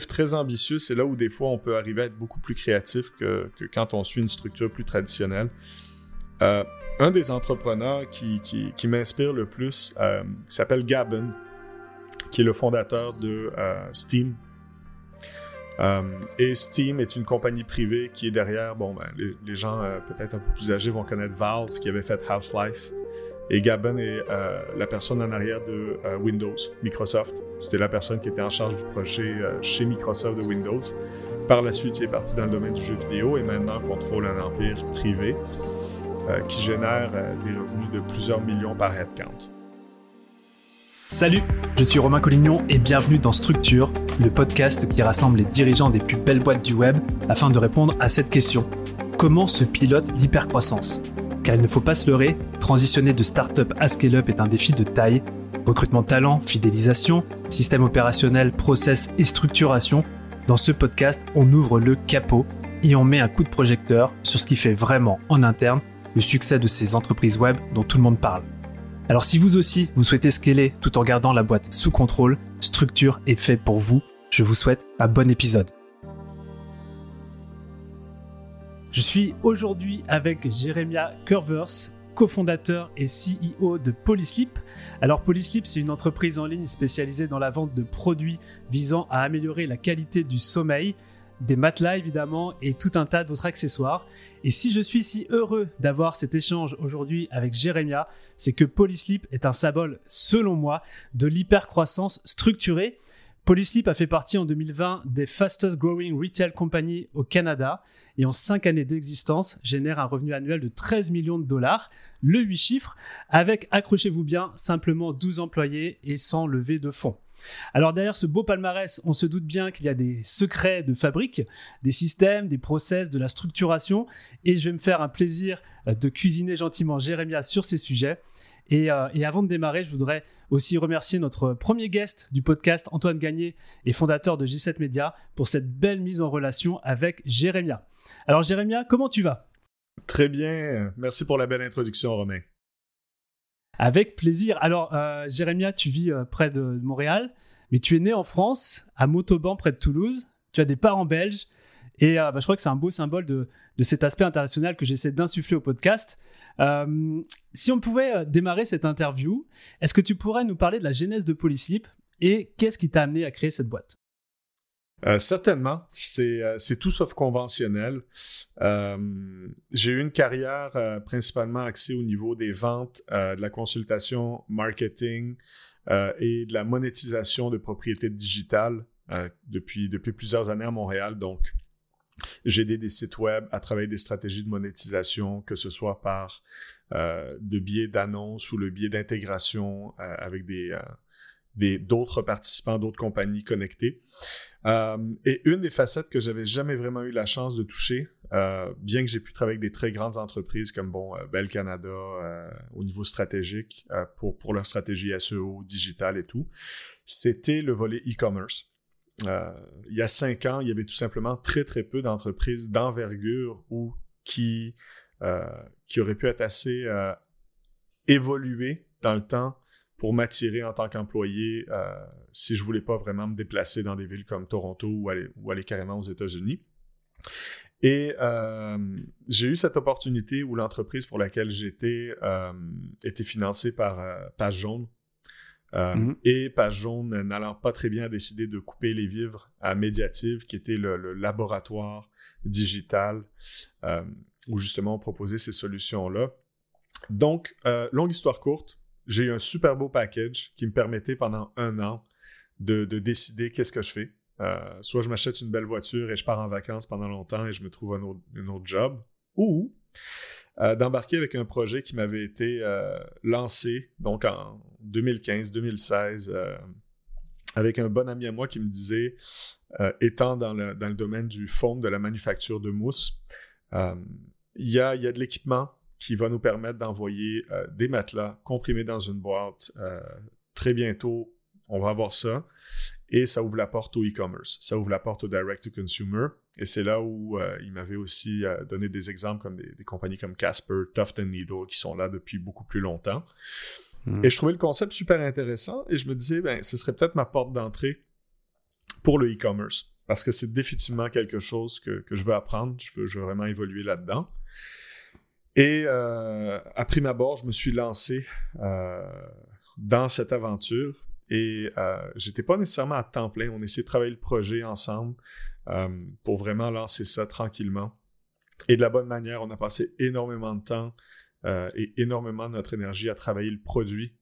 très ambitieux, c'est là où des fois on peut arriver à être beaucoup plus créatif que, quand on suit une structure plus traditionnelle. Euh, un des entrepreneurs qui, m'inspire le plus euh, s'appelle Gabin, qui est le fondateur de euh, Steam. et Steam est une compagnie privée qui est derrière, bon, ben, les, les, gens peut-être un peu plus âgés vont connaître Valve, qui avait fait Half-Life. Et Gabin est la personne en arrière de Windows, Microsoft. C'était la personne qui était en charge du projet chez Microsoft de Windows. Par la suite, il est parti dans le domaine du jeu vidéo et maintenant contrôle un empire privé. Euh, qui génère euh, des revenus de plusieurs millions par headcount. Salut, je suis Romain Collignon et bienvenue dans Structure, le podcast qui rassemble les dirigeants des plus belles boîtes du web afin de répondre à cette question. Comment se pilote l'hypercroissance? Car il ne faut pas se leurrer, transitionner de start-up à scale-up est un défi de taille. Recrutement talent, fidélisation, système opérationnel, process et structuration. Dans ce podcast, on ouvre le capot et on met un coup de projecteur sur ce qui fait vraiment en interne le succès de ces entreprises web dont tout le monde parle. Alors si vous aussi, vous souhaitez scaler tout en gardant la boîte sous contrôle, Structure est fait pour vous. Je vous souhaite un bon épisode. Je suis aujourd'hui avec Jeremia Curvers, cofondateur et CEO de Polyslip. Alors Polyslip, c'est une entreprise en ligne spécialisée dans la vente de produits visant à améliorer la qualité du sommeil, des matelas évidemment et tout un tas d'autres accessoires. Et si je suis si heureux d'avoir cet échange aujourd'hui avec Jérémia, c'est que Polysleep est un symbole, selon moi, de l'hypercroissance structurée. Polysleep a fait partie en 2020 des fastest growing retail companies au Canada et en 5 années d'existence génère un revenu annuel de 13 millions de dollars, le 8 chiffres, avec, accrochez-vous bien, simplement 12 employés et sans lever de fonds. Alors derrière ce beau palmarès, on se doute bien qu'il y a des secrets de fabrique, des systèmes, des process, de la structuration, et je vais me faire un plaisir euh, de cuisiner gentiment Jérémia sur ces sujets. Euh, et, avant de démarrer, je voudrais aussi remercier notre premier guest du podcast, Antoine Gagné, et fondateur de J7 Media, pour cette belle mise en relation avec Jérémia. Alors Jérémia, comment tu vas? Très bien, merci pour la belle introduction Romain. Avec plaisir. Alors, euh, Jérémia, tu vis euh, près de Montréal, mais tu es né en France, à Montauban, près de Toulouse. Tu as des parents belges. Et bah, je crois que c'est un beau symbole de, cet aspect international que j'essaie d'insuffler au podcast. Si on pouvait démarrer cette interview, est-ce que tu pourrais nous parler de la genèse de Polyslip et qu'est-ce qui t'a amené à créer cette boîte? Euh, certainement, euh, c'est tout sauf conventionnel. Euh, j'ai eu une carrière principalement axée au niveau des ventes, de la consultation marketing et de la monétisation de propriétés digitales depuis, depuis plusieurs années à Montréal. Donc, j'ai aidé des sites web à travailler des stratégies de monétisation, que ce soit par de biais d'annonces ou le biais d'intégration avec des d'autres participants, d'autres compagnies connectées. Euh, et une des facettes que j'avais jamais vraiment eu la chance de toucher, euh, bien que j'ai pu travailler avec des très grandes entreprises comme bon euh, Bell Canada au niveau stratégique pour, pour leur stratégie SEO, digital et tout, c'était le volet e-commerce. Il y a cinq ans, il y avait tout simplement très très peu d'entreprises d'envergure ou qui, qui auraient pu être assez évoluées dans le temps pour m'attirer en tant qu'employé euh, si je voulais pas vraiment me déplacer dans des villes comme Toronto ou aller, ou aller carrément aux États-Unis. Et euh, j'ai eu cette opportunité où l'entreprise pour laquelle j'étais euh, était financée par Page Jaune. Mm-hmm. Et Page Jaune, n'allant pas très bien, a décidé de couper les vivres à Mediative, qui était le, le laboratoire digital où justement on proposait ces solutions-là. Donc, longue histoire courte, j'ai eu un super beau package qui me permettait pendant un an de, décider qu'est-ce que je fais. Euh, soit je m'achète une belle voiture et je pars en vacances pendant longtemps et je me trouve un autre, job, ou euh, d'embarquer avec un projet qui m'avait été euh, lancé donc en 2015-2016 avec un bon ami à moi qui me disait, étant dans le, domaine du foam, de la manufacture de mousse, il y a, y a de l'équipement qui va nous permettre d'envoyer euh, des matelas comprimés dans une boîte. Euh, très bientôt, on va avoir ça. Et ça ouvre la porte au e-commerce. Ça ouvre la porte au direct-to-consumer. Et c'est là où euh, il m'avait aussi donné des exemples comme des, compagnies comme Casper, Tuft Needle, qui sont là depuis beaucoup plus longtemps. Hmm. Et je trouvais le concept super intéressant et je me disais, ben, ce serait peut-être ma porte d'entrée pour le e-commerce parce que c'est définitivement quelque chose que, je veux apprendre. Je veux, je veux vraiment évoluer là-dedans. Et euh, à prime abord, je me suis lancé euh, dans cette aventure et euh, j'étais pas nécessairement à temps plein. On essayait de travailler le projet ensemble euh, pour vraiment lancer ça tranquillement. Et de la bonne manière, on a passé énormément de temps euh, et énormément de notre énergie à travailler le produit.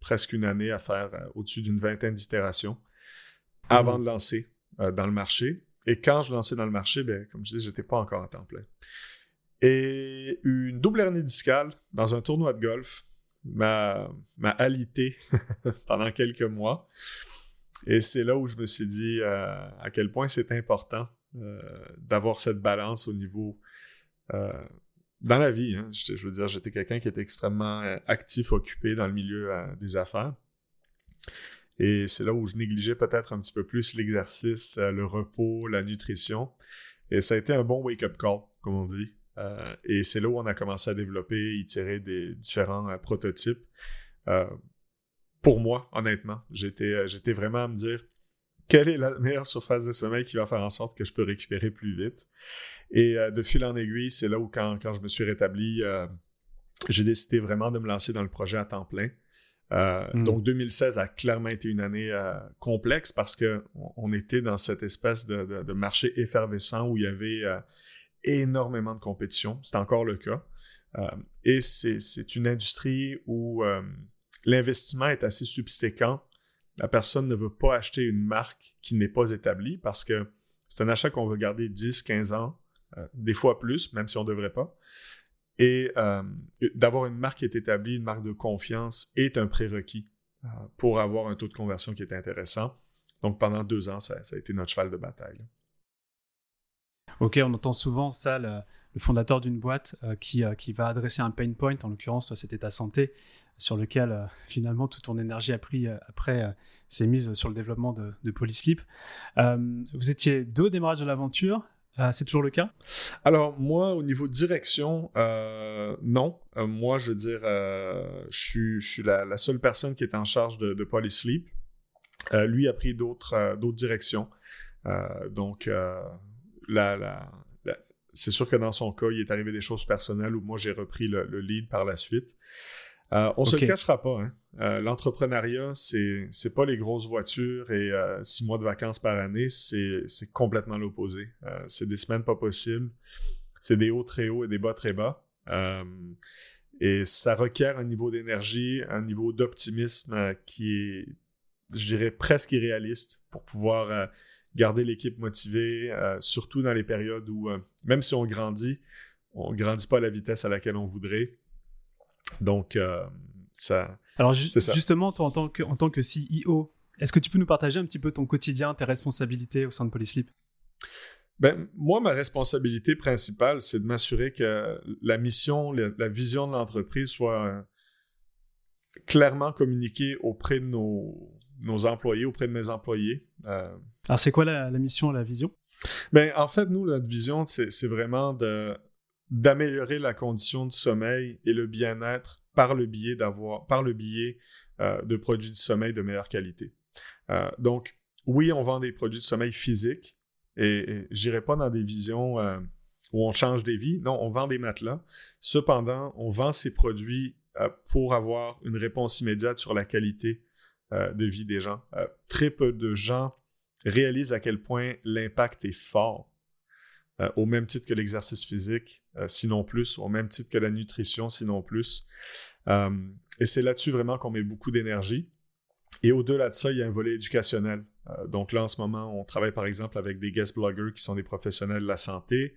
presque une année à faire au-dessus d'une vingtaine d'itérations avant mmh. de lancer dans le marché. Et quand je lançais dans le marché, ben, comme je disais, j'étais pas encore à temps plein. Et une double hernie discale dans un tournoi de golf m'a, alité pendant quelques mois. Et c'est là où je me suis dit euh, à quel point c'est important euh, d'avoir cette balance au niveau euh, dans la vie. Hein. Je, veux dire, j'étais quelqu'un qui était extrêmement actif, occupé dans le milieu des affaires. Et c'est là où je négligeais peut-être un petit peu plus l'exercice, le repos, la nutrition. Et ça a été un bon wake-up call, comme on dit. Et c'est là où on a commencé à développer, tirer des différents prototypes. Euh, pour moi, honnêtement, j'étais, j'étais vraiment à me dire quelle est la meilleure surface de sommeil qui va faire en sorte que je peux récupérer plus vite? Et de fil en aiguille, c'est là où quand, quand je me suis rétabli, j'ai décidé vraiment de me lancer dans le projet à temps plein. Hmm. Donc 2016 a clairement été une année complexe parce que on, était dans cette espèce de, de, de, marché effervescent où il y avait énormément de compétition. C'est encore le cas. Euh, et c'est une industrie où euh, l'investissement est assez subséquent. La personne ne veut pas acheter une marque qui n'est pas établie parce que c'est un achat qu'on veut garder 10, 15 ans, euh, des fois plus, même si on ne devrait pas. Et d'avoir une marque qui est établie, une marque de confiance, est un prérequis pour avoir un taux de conversion qui est intéressant. Donc pendant deux ans, ça a été notre cheval de bataille. Ok, on entend souvent ça, le, fondateur d'une boîte euh, qui, euh, qui va adresser un pain point, en l'occurrence, toi, c'était ta santé, sur lequel euh, finalement toute ton énergie a pris après s'est mise sur le développement de, Polysleep. vous étiez deux au démarrage de l'aventure. c'est toujours le cas? Alors, moi, au niveau direction, non. moi, je veux dire, je suis, la, seule personne qui est en charge de, Polysleep. lui a pris d'autres directions. donc, c'est sûr que dans son cas, il est arrivé des choses personnelles où moi j'ai repris le, lead par la suite. Euh, on ne se le cachera pas. Hein. Euh, l'entrepreneuriat, c'est c'est pas les grosses voitures et euh, six mois de vacances par année, c'est complètement l'opposé. c'est des semaines pas possibles, c'est des hauts très hauts et des bas très bas. et ça requiert un niveau d'énergie, un niveau d'optimisme qui est, je dirais, presque irréaliste pour pouvoir garder l'équipe motivée, surtout dans les périodes où, même si on grandit, on ne grandit pas à la vitesse à laquelle on voudrait. Donc, euh, ça. Alors, justement, toi, en tant que, en tant que CEO, est-ce que tu peux nous partager un petit peu ton quotidien, tes responsabilités au sein de Polysleep ben, moi, ma responsabilité principale, c'est de m'assurer que la mission, la, vision de l'entreprise soit clairement communiquée auprès de nos, nos employés, auprès de mes employés. Alors, c'est quoi la, mission, la vision? Ben, en fait, nous, notre vision, c'est vraiment de d'améliorer la condition de sommeil et le bien-être par le biais d'avoir par le biais euh, de produits de sommeil de meilleure qualité. Euh, donc, oui, on vend des produits de sommeil physiques et, et j'irai pas dans des visions euh, où on change des vies. Non, on vend des matelas. Cependant, on vend ces produits pour avoir une réponse immédiate sur la qualité de vie des gens. très peu de gens réalise à quel point l'impact est fort, au même titre que l'exercice physique, sinon plus, au même titre que la nutrition, sinon plus. Euh, et c'est là-dessus vraiment qu'on met beaucoup d'énergie. Et au-delà de ça, il y a un volet éducationnel. donc là, en ce moment, on travaille par exemple avec des guest bloggers qui sont des professionnels de la santé,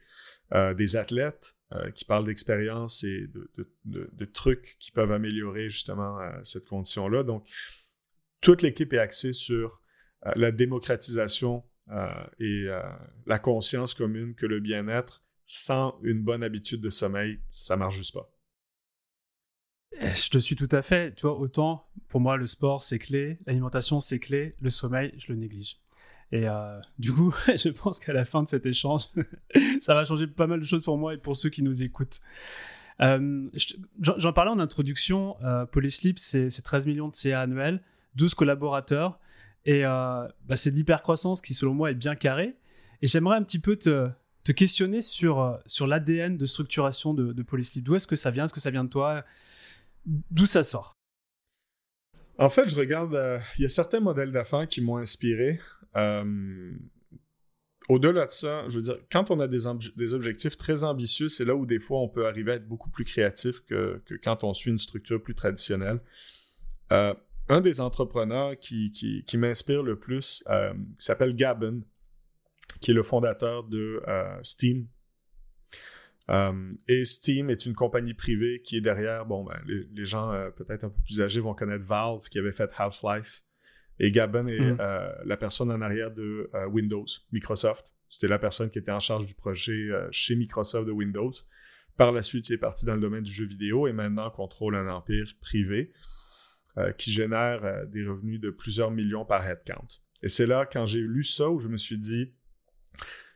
des athlètes qui parlent d'expériences et de, trucs qui peuvent améliorer justement cette condition-là. Donc, toute l'équipe est axée sur euh, la démocratisation euh, et euh, la conscience commune que le bien-être sans une bonne habitude de sommeil, ça marche juste pas. Eh, je te suis tout à fait. Tu vois, autant pour moi, le sport, c'est clé, l'alimentation, c'est clé, le sommeil, je le néglige. Et du coup, je pense qu'à la fin de cet échange, ça va changer pas mal de choses pour moi et pour ceux qui nous écoutent. J'en parlais en introduction, Polysleep, c'est 13 millions de CA annuels, 12 collaborateurs. Et euh, bah, c'est de l'hypercroissance qui, selon moi, est bien carré. Et j'aimerais un petit peu te, te questionner sur, euh, sur l'ADN de structuration de, de. D'où est-ce que ça vient? Est-ce que ça vient de toi? D'où ça sort? En fait, je regarde, euh, il y a certains modèles d'affaires qui m'ont inspiré. Au-delà de ça, je veux dire, quand on a des, objectifs très ambitieux, c'est là où des fois on peut arriver à être beaucoup plus créatif que, que quand on suit une structure plus traditionnelle. Euh, un des entrepreneurs qui, qui, m'inspire le plus euh, s'appelle Gabon, qui est le fondateur de euh, Steam. Euh, et Steam est une compagnie privée qui est derrière, bon, ben, les, gens peut-être un peu plus âgés vont connaître Valve, qui avait fait Half-Life. Et Gabon est mm. la personne en arrière de Windows, Microsoft. C'était la personne qui était en charge du projet chez Microsoft de Windows. Par la suite, il est parti dans le domaine du jeu vidéo et maintenant contrôle un empire privé. Euh, qui génère euh, des revenus de plusieurs millions par headcount. Et c'est là, quand j'ai lu ça, où je me suis dit,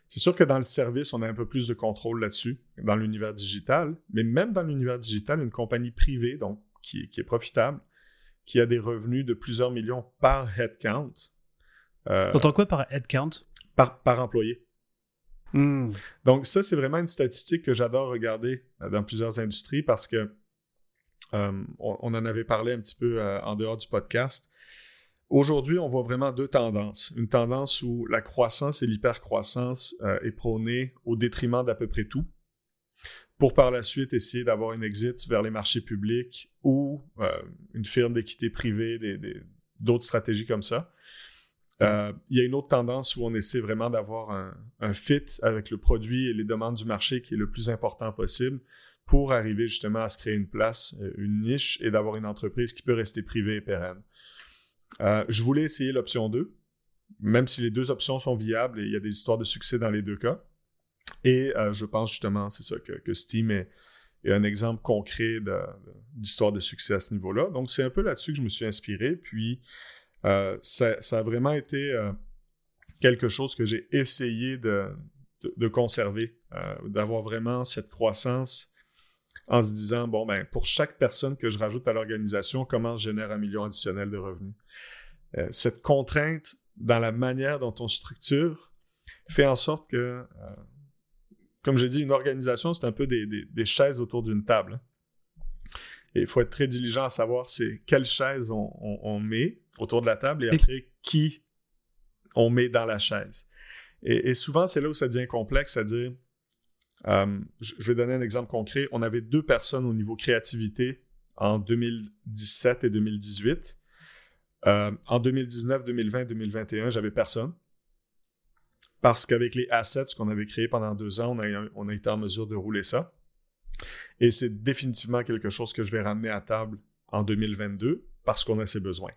c'est sûr que dans le service, on a un peu plus de contrôle là-dessus, dans l'univers digital, mais même dans l'univers digital, une compagnie privée, donc qui, est profitable, qui a des revenus de plusieurs millions par headcount. Euh, Entends quoi par headcount? par, par employé. Hmm. Donc ça, c'est vraiment une statistique que j'adore regarder euh, dans plusieurs industries parce que euh, on, en avait parlé un petit peu euh, en dehors du podcast. Aujourd'hui, on voit vraiment deux tendances. Une tendance où la croissance et l'hypercroissance euh, est prônée au détriment d'à peu près tout, pour par la suite essayer d'avoir une exit vers les marchés publics ou une firme d'équité privée, d'autres stratégies comme ça. il y a une autre tendance où on essaie vraiment d'avoir un, fit avec le produit et les demandes du marché qui est le plus important possible pour arriver justement à se créer une place, euh, une niche et d'avoir une entreprise qui peut rester privée et pérenne. Euh, je voulais essayer l'option 2, même si les deux options sont viables et il y a des histoires de succès dans les deux cas. Et euh, je pense justement, c'est ça, que, Steam est, un exemple concret d'histoire de, succès à ce niveau-là. Donc c'est un peu là-dessus que je me suis inspiré. Puis ça, a vraiment été quelque chose que j'ai essayé de conserver, d'avoir vraiment cette croissance en se disant, bon, ben, pour chaque personne que je rajoute à l'organisation, comment je génère un million additionnel de revenus? Euh, cette contrainte dans la manière dont on structure fait en sorte que, euh, comme j'ai dit, une organisation, c'est un peu des, chaises autour d'une table. Et il faut être très diligent à savoir c'est quelles chaises on, met autour de la table et après qui on met dans la chaise. Et, et souvent, c'est là où ça devient complexe, c'est-à-dire euh, je vais donner un exemple concret. On avait deux personnes au niveau créativité en 2017 et 2018. Euh, en 2019, 2020, 2021, j'avais personne. Parce qu'avec les assets qu'on avait créés pendant deux ans, on a, été en mesure de rouler ça. Et c'est définitivement quelque chose que je vais ramener à table en 2022 parce qu'on a ses besoins.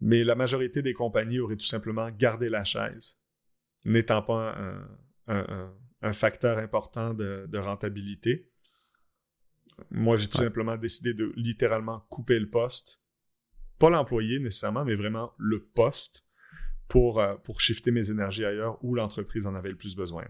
Mais la majorité des compagnies auraient tout simplement gardé la chaise, n'étant pas un facteur important de, rentabilité. Moi, j'ai tout simplement décidé de littéralement couper le poste. Pas l'employé nécessairement, mais vraiment le poste pour, euh, pour shifter mes énergies ailleurs où l'entreprise en avait le plus besoin.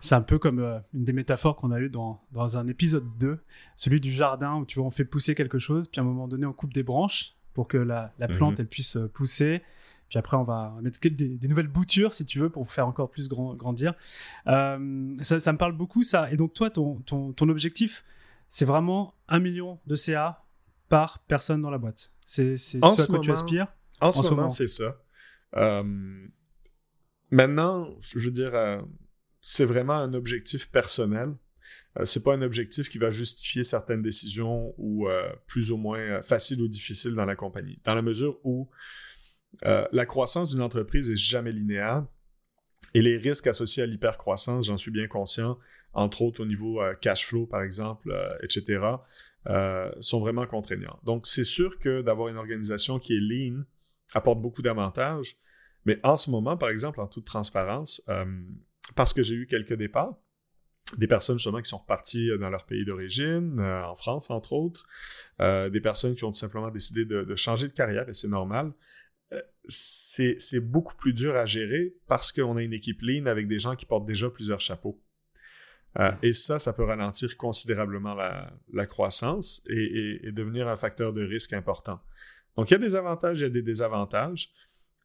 C'est un peu comme euh, une des métaphores qu'on a eues dans, dans, un épisode 2, celui du jardin où tu vois, on fait pousser quelque chose, puis à un moment donné, on coupe des branches pour que la, la plante mhm. elle puisse euh, pousser. Puis après, on va mettre des, des, nouvelles boutures, si tu veux, pour faire encore plus grandir. Euh, ça, me parle beaucoup, ça. Et donc, toi, ton, ton, ton objectif, c'est vraiment un million de CA par personne dans la boîte. C'est ce à quoi tu aspires En, ce, moment, c'est ça. Euh, maintenant, je veux dire, euh, c'est vraiment un objectif personnel. c'est pas un objectif qui va justifier certaines décisions ou plus ou moins faciles ou difficiles dans la compagnie. Dans la mesure où euh, la croissance d'une entreprise est jamais linéaire et les risques associés à l'hypercroissance, j'en suis bien conscient, entre autres au niveau euh, cash flow par exemple, euh, etc., sont vraiment contraignants. Donc c'est sûr que d'avoir une organisation qui est lean apporte beaucoup d'avantages, mais en ce moment, par exemple, en toute transparence, parce que j'ai eu quelques départs, des personnes justement qui sont reparties dans leur pays d'origine, en France entre autres, des personnes qui ont tout simplement décidé de changer de carrière et c'est normal c'est beaucoup plus dur à gérer parce qu'on a une équipe lean avec des gens qui portent déjà plusieurs chapeaux. Euh, et ça, ça peut ralentir considérablement la, croissance et, devenir un facteur de risque important. Donc, il y a des avantages, il y a des désavantages.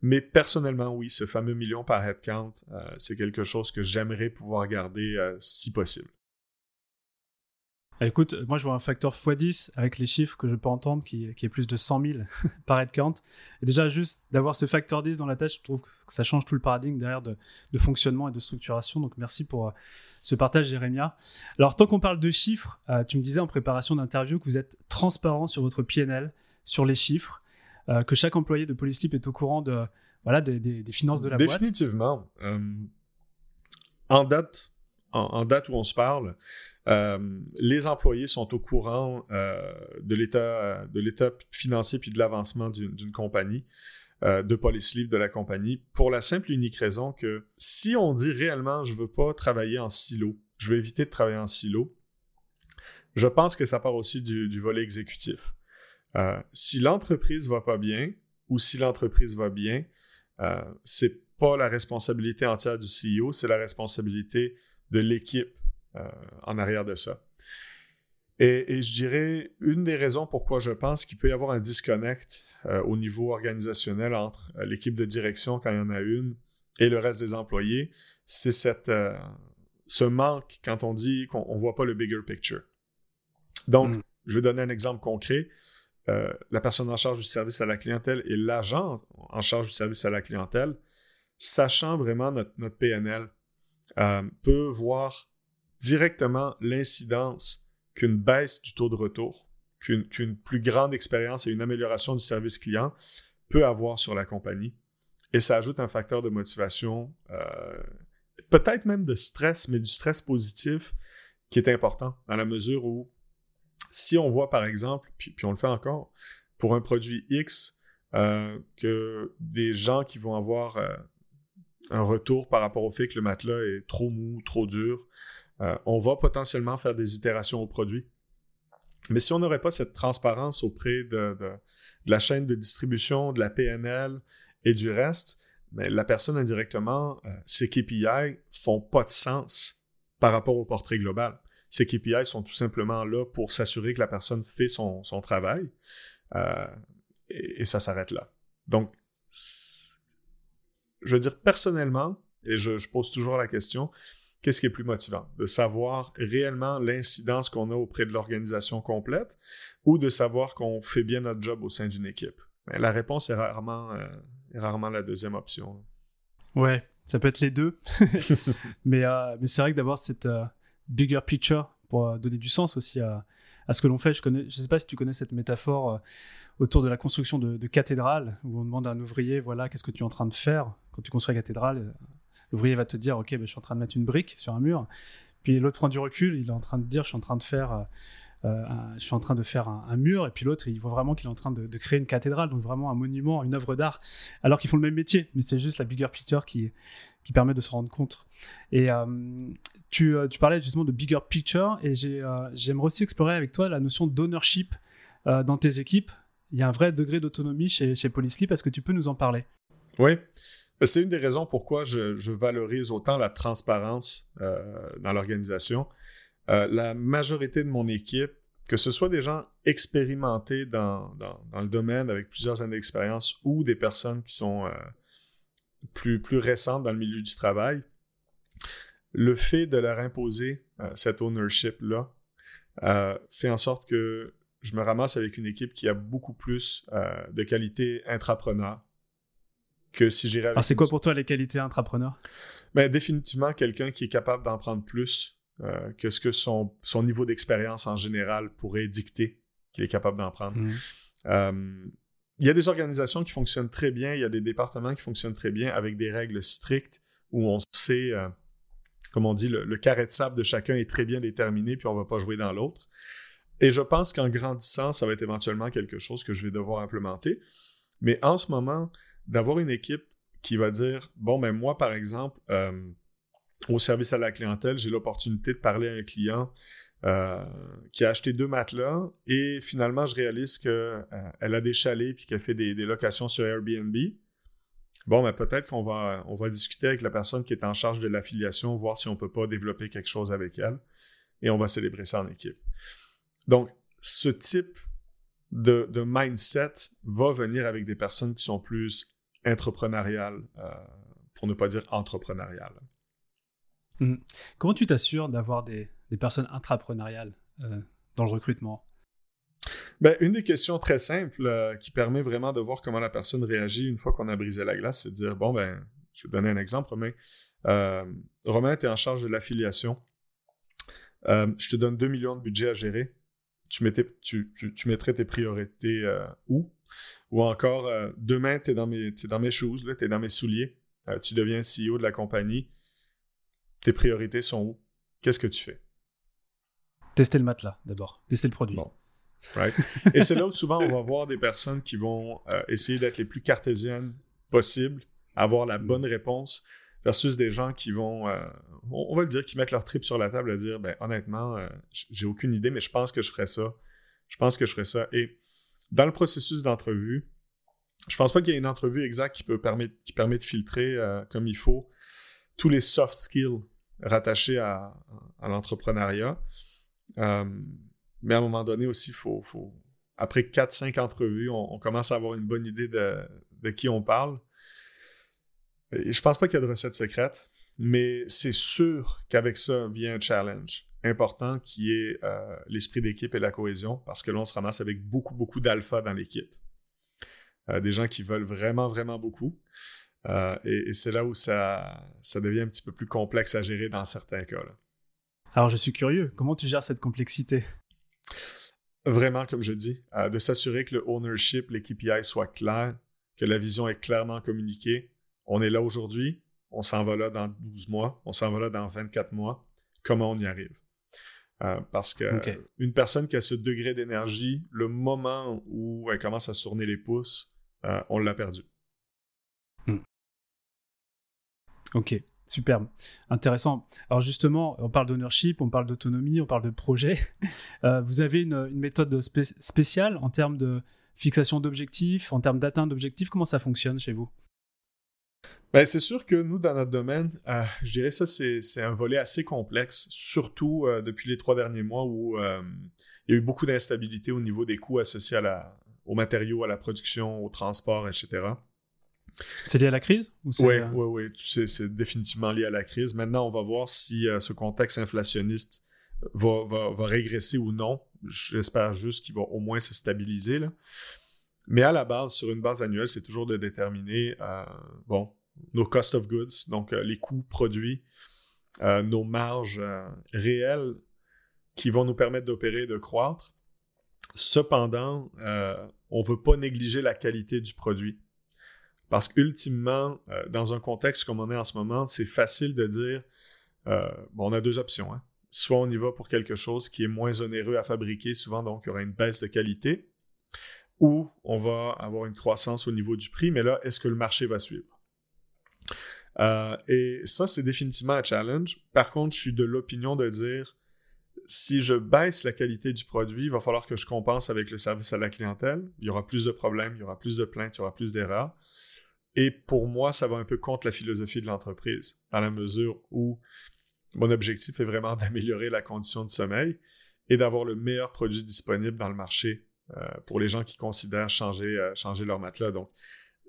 Mais personnellement, oui, ce fameux million par headcount, euh, c'est quelque chose que j'aimerais pouvoir garder euh, si possible. Ah, écoute, moi je vois un facteur x10 avec les chiffres que je peux entendre qui, est plus de 100 000 par headcount. Et déjà, juste d'avoir ce facteur 10 dans la tâche, je trouve que ça change tout le paradigme derrière de, fonctionnement et de structuration. Donc merci pour euh, ce partage, Jérémia. Alors, tant qu'on parle de chiffres, tu me disais en préparation d'interview que vous êtes transparent sur votre PNL, sur les chiffres. Euh, que chaque employé de Polyslip est au courant de, voilà, des, finances de la boîte Définitivement. Euh, en, date, en, date où on se parle, euh, les employés sont au courant de l'état de l'état financier puis de l'avancement d'une compagnie, de Polyslip, de la compagnie, pour la simple et unique raison que si on dit réellement je veux pas travailler en silo, je veux éviter de travailler en silo, je pense que ça part aussi du volet exécutif. Euh, si l'entreprise va pas bien ou si l'entreprise va bien, euh, c'est pas la responsabilité entière du CEO, c'est la responsabilité de l'équipe euh, en arrière de ça. Et, je dirais, une des raisons pourquoi je pense qu'il peut y avoir un disconnect euh, au niveau organisationnel entre l'équipe de direction, quand il y en a une, et le reste des employés, c'est cette, ce manque quand on dit qu'on ne voit pas le bigger picture. Donc, mm. je vais donner un exemple concret. Euh, la personne en charge du service à la clientèle et l'agent en charge du service à la clientèle, sachant vraiment notre, PNL, euh, peut voir directement l'incidence qu'une baisse du taux de retour, qu'une plus grande expérience et une amélioration du service client peut avoir sur la compagnie. Et ça ajoute un facteur de motivation, euh, peut-être même de stress, mais du stress positif qui est important dans la mesure où si on voit par exemple, puis, on le fait encore, pour un produit X, euh, que des gens qui vont avoir un retour par rapport au fait que le matelas est trop mou, trop dur, euh, on va potentiellement faire des itérations au produit. Mais si on n'aurait pas cette transparence auprès de, la chaîne de distribution, de la PNL et du reste, la personne indirectement, ses KPI font pas de sens par rapport au portrait global. Ces KPI sont tout simplement là pour s'assurer que la personne fait son, travail. Euh, et, ça s'arrête là. Donc, je veux dire personnellement, et je, pose toujours la question, qu'est-ce qui est plus motivant? De savoir réellement l'incidence qu'on a auprès de l'organisation complète ou de savoir qu'on fait bien notre job au sein d'une équipe? La réponse est rarement, euh, rarement la deuxième option. Ouais, ça peut être les deux. mais, euh, mais c'est vrai que d'avoir cette, bigger picture pour euh, donner du sens aussi à, à ce que l'on fait. Je ne sais pas si tu connais cette métaphore euh, autour de la construction de, cathédrales, où on demande à un ouvrier, voilà, qu'est-ce que tu es en train de faire? Quand tu construis une cathédrale euh, L'ouvrier va te dire, ok, ben, je suis en train de mettre une brique sur un mur. Puis l'autre prend du recul, il est en train de dire, je suis en train de faire euh, je suis en train de faire un, mur, et puis l'autre, il voit vraiment qu'il est en train de, créer une cathédrale, donc vraiment un monument, une œuvre d'art, alors qu'ils font le même métier, mais c'est juste la bigger picture qui, permet de se rendre compte. Et euh, tu, euh, tu, parlais justement de bigger picture, et j'aimerais aussi explorer avec toi la notion d'ownership dans tes équipes. Il y a un vrai degré d'autonomie chez, chez Polysleep, est-ce que tu peux nous en parler? Oui. C'est une des raisons pourquoi je valorise autant la transparence dans l'organisation. Euh, la majorité de mon équipe, que ce soit des gens expérimentés dans, le domaine avec plusieurs années d'expérience ou des personnes qui sont euh, plus, plus récentes dans le milieu du travail, le fait de leur imposer euh, cet ownership-là fait en sorte que je me ramasse avec une équipe qui a beaucoup plus de qualités intrapreneurs que si j'irais Alors, c'est quoi pour toi les qualités intrapreneurs? Ben, définitivement quelqu'un qui est capable d'en prendre plus euh, que ce que son, son niveau d'expérience en général pourrait dicter qu'il est capable d'en prendre. Mhm. Euh, il y a des organisations qui fonctionnent très bien, il y a des départements qui fonctionnent très bien avec des règles strictes où on sait, euh, comme on dit, le, carré de sable de chacun est très bien déterminé, puis on ne va pas jouer dans l'autre. Et je pense qu'en grandissant, ça va être éventuellement quelque chose que je vais devoir implémenter. Mais en ce moment, d'avoir une équipe qui va dire, bon, ben moi, par exemple, au service à la clientèle, j'ai l'opportunité de parler à un client euh, qui a acheté deux matelas et finalement, je réalise qu'elle euh, a des chalets puis qu'elle fait des, locations sur Airbnb. Bon, mais ben, peut-être qu'on va, on va discuter avec la personne qui est en charge de l'affiliation, voir si on ne peut pas développer quelque chose avec elle et on va célébrer ça en équipe. Donc, ce type de, mindset va venir avec des personnes qui sont plus entrepreneuriales, euh, pour ne pas dire entrepreneuriales. Mmh. Comment tu t'assures d'avoir des, personnes intrapreneuriales euh, dans le recrutement? Ben, une des questions très simples euh, qui permet vraiment de voir comment la personne réagit une fois qu'on a brisé la glace, c'est de dire, bon, ben, je vais donner un exemple, Romain. Euh, Romain, tu es en charge de l'affiliation. je te donne 2 millions de budget à gérer. Tu, tu, mettrais tes priorités où? Ou encore, demain, tu es dans mes, shoes, tu es dans mes souliers. tu deviens CEO de la compagnie tes priorités sont où? Qu'est-ce que tu fais? Tester le matelas d'abord, tester le produit. Bon. Right. Et c'est là où souvent on va voir des personnes qui vont euh, essayer d'être les plus cartésiennes possible, avoir la mm. bonne réponse, versus des gens qui vont, euh, on, va le dire, qui mettent leur trip sur la table à dire, ben honnêtement, euh, j'ai aucune idée, mais je pense que je ferais ça. Je pense que je ferais ça. Et dans le processus d'entrevue, je pense pas qu'il y ait une entrevue exacte qui peut permettre, qui permet de filtrer comme il faut tous les soft skills rattaché à, l'entrepreneuriat. Euh, mais à un moment donné aussi, il faut, après 4-5 entrevues, on, commence à avoir une bonne idée de, qui on parle. Je pense pas qu'il y a de recette secrète, mais c'est sûr qu'avec ça vient un challenge important qui est euh, l'esprit d'équipe et la cohésion, parce que là, on se ramasse avec beaucoup, beaucoup d'alpha dans l'équipe. Euh, des gens qui veulent vraiment, vraiment beaucoup. Euh, et, c'est là où ça, ça devient un petit peu plus complexe à gérer dans certains cas. Alors je suis curieux, comment tu gères cette complexité? Vraiment, comme je dis, euh, de s'assurer que le ownership, les KPI soient clairs, que la vision est clairement communiquée. On est là aujourd'hui, on s'en va là dans 12 mois, on s'en va là dans 24 mois. Comment on y arrive? Euh, parce que une personne qui a ce degré d'énergie, le moment où elle commence à se tourner les pouces, on l'a perdu. Ok, superbe, intéressant. Alors justement, on parle d'ownership, on parle d'autonomie, on parle de projet. Euh, vous avez une, méthode spéciale en termes de fixation d'objectifs, en termes d'atteinte d'objectifs? Comment ça fonctionne chez vous? Ben, c'est sûr que nous, dans notre domaine, euh, je dirais ça, c'est un volet assez complexe, surtout euh, depuis les trois derniers mois où il y a eu beaucoup d'instabilité au niveau des coûts associés à aux matériaux, à la production, au transport, etc. C'est lié à la crise Oui, oui, oui. C'est définitivement lié à la crise. Maintenant, on va voir si euh, ce contexte inflationniste va, va, régresser ou non. J'espère juste qu'il va au moins se stabiliser. Là. Mais à la base, sur une base annuelle, c'est toujours de déterminer euh, bon, nos cost of goods, donc euh, les coûts produits, nos marges réelles qui vont nous permettre d'opérer et de croître. Cependant, on ne veut pas négliger la qualité du produit. Parce qu'ultimement, euh, dans un contexte comme on est en ce moment, c'est facile de dire euh, bon, on a deux options. Hein. Soit on y va pour quelque chose qui est moins onéreux à fabriquer, souvent donc il y aura une baisse de qualité, ou on va avoir une croissance au niveau du prix, mais là, est-ce que le marché va suivre? Euh, et ça, c'est définitivement un challenge. Par contre, je suis de l'opinion de dire si je baisse la qualité du produit, il va falloir que je compense avec le service à la clientèle. Il y aura plus de problèmes, il y aura plus de plaintes, il y aura plus d'erreurs. Et pour moi, ça va un peu contre la philosophie de l'entreprise, dans la mesure où mon objectif est vraiment d'améliorer la condition de sommeil et d'avoir le meilleur produit disponible dans le marché euh, pour les gens qui considèrent changer, euh, changer leur matelas. Donc,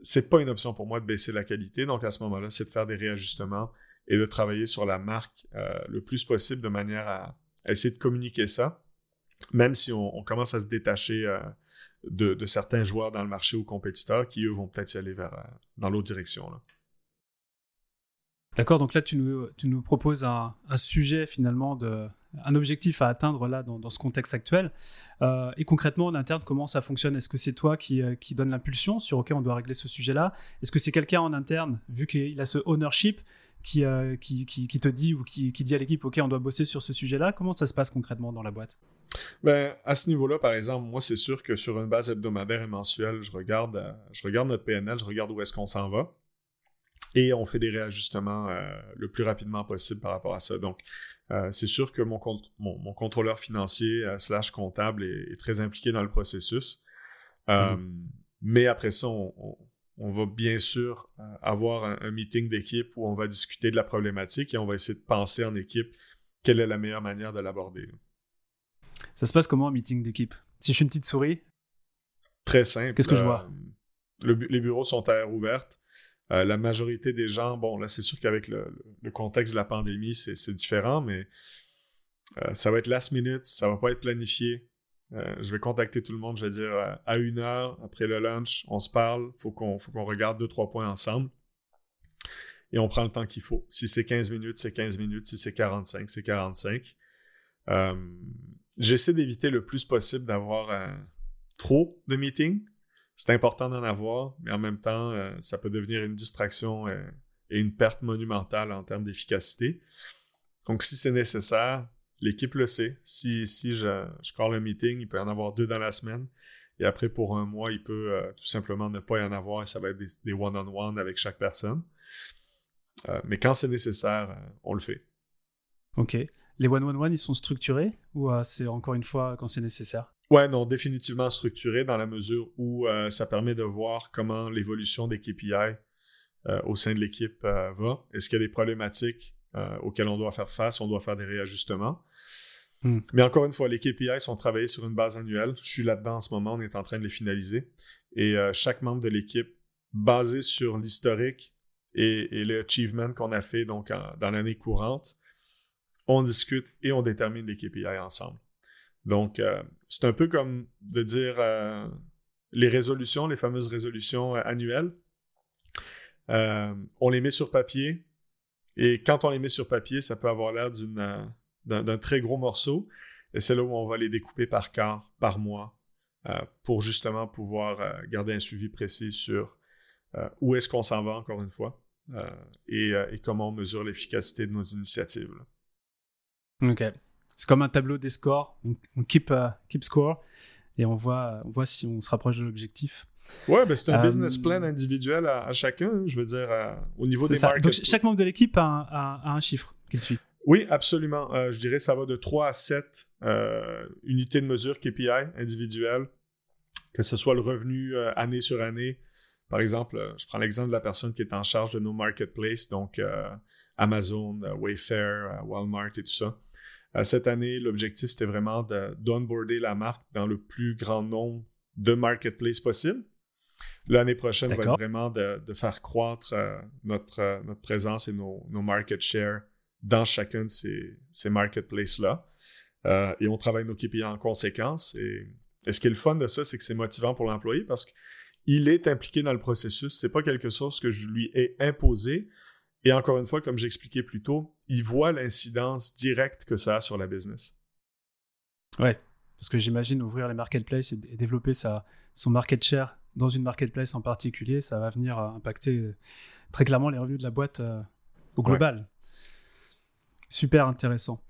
c'est pas une option pour moi de baisser la qualité. Donc, à ce moment-là, c'est de faire des réajustements et de travailler sur la marque euh, le plus possible de manière à, essayer de communiquer ça, même si on commence à se détacher de, certains joueurs dans le marché ou compétiteurs qui, eux, vont peut-être y aller vers, euh, dans l'autre direction. D'accord, donc là, tu nous, proposes un, sujet finalement, un objectif à atteindre là dans, ce contexte actuel. Euh, et concrètement, en interne, comment ça fonctionne? Est-ce que c'est toi qui, euh, qui donne l'impulsion? Sur OK, on doit régler ce sujet-là. Est-ce que c'est quelqu'un en interne, vu qu'il a ce ownership, qui, qui, qui, qui, te dit ou qui, dit à l'équipe OK, on doit bosser sur ce sujet-là? Comment ça se passe concrètement dans la boîte? Ben, à ce niveau-là, par exemple, moi, c'est sûr que sur une base hebdomadaire et mensuelle, je regarde, euh, je regarde notre PNL, je regarde où est-ce qu'on s'en va. Et on fait des réajustements euh, le plus rapidement possible par rapport à ça. Donc, euh, c'est sûr que mon, mon, contrôleur financier slash comptable est, très impliqué dans le processus. Mhm. Mais après ça, on, va bien sûr avoir un meeting d'équipe où on va discuter de la problématique et on va essayer de penser en équipe quelle est la meilleure manière de l'aborder. Ça se passe comment un meeting d'équipe? Si je suis une petite souris? Très simple. Qu'est-ce que je vois? les bureaux sont à air ouverte. la majorité des gens, bon, là, c'est sûr qu'avec le, contexte de la pandémie, c'est différent, mais ça va être last minute, ça va pas être planifié. Euh, je vais contacter tout le monde, je vais dire euh, à une heure après le lunch, on se parle, faut qu'on faut qu'on regarde deux, trois points ensemble. Et on prend le temps qu'il faut. Si c'est 15 minutes, c'est 15 minutes. Si c'est 45, c'est 45. Euh, j'essaie d'éviter le plus possible d'avoir trop de meetings. C'est important d'en avoir, mais en même temps, ça peut devenir une distraction et une perte monumentale en termes d'efficacité. Donc, si c'est nécessaire, L'équipe le sait. Si, je, je call un meeting, il peut y en avoir deux dans la semaine. Et après, pour un mois, il peut euh, tout simplement ne pas y en avoir et ça va être des one-on-one avec chaque personne. Euh, mais quand c'est nécessaire, euh, on le fait. OK. Les one-on-one, ils sont structurés ou c'est encore une fois quand c'est nécessaire? Ouais, non, définitivement structurés dans la mesure où ça permet de voir comment l'évolution des KPI au sein de l'équipe va. Est-ce qu'il y a des problématiques euh, auxquels on doit faire face, on doit faire des réajustements? Hmm. Mais encore une fois, les KPI sont travaillés sur une base annuelle. Je suis là-dedans en ce moment, on est en train de les finaliser. Et euh, chaque membre de l'équipe, basé sur l'historique et, et l'achievement qu'on a fait donc dans l'année courante, on discute et on détermine les KPI ensemble. Donc, euh, c'est un peu comme de dire les résolutions, les fameuses résolutions annuelles. on les met sur papier, et quand on les met sur papier, ça peut avoir l'air euh, d'un très gros morceau. Et c'est là où on va les découper par quart, par mois, euh, pour justement pouvoir euh, garder un suivi précis sur où est-ce qu'on s'en va, encore une fois, et, comment on mesure l'efficacité de nos initiatives. OK. C'est comme un tableau des scores. On, keep, keep score et on voit, on voit si on se rapproche de l'objectif. Ouais, ben c'est un business plan euh, individuel à, chacun, hein, je veux dire, au niveau des marques. Donc chaque membre de l'équipe a, un chiffre qu'il suit. Oui, absolument. Euh, je dirais que ça va de 3 à 7 euh, unités de mesure KPI individuelles, que ce soit le revenu année sur année. Par exemple, je prends l'exemple de la personne qui est en charge de nos marketplaces, donc Amazon, Wayfair, Walmart et tout ça. cette année, l'objectif, c'était vraiment d'onboarder la marque dans le plus grand nombre de marketplaces possible. L'année prochaine va être vraiment de, faire croître euh, notre, euh, notre présence et nos, nos, market share dans chacun de ces, ces marketplaces-là. Euh, et on travaille nos KPI en conséquence. Et, ce qui est le fun de ça, c'est que c'est motivant pour l'employé parce qu'il est impliqué dans le processus. C'est pas quelque chose que je lui ai imposé. Et encore une fois, comme j'expliquais plus tôt, il voit l'incidence directe que ça a sur la business. Ouais, parce que j'imagine ouvrir les marketplaces et, développer sa, son market share dans une marketplace en particulier, ça va venir impacter euh, très clairement les revenus de la boîte euh, au global. Super intéressant.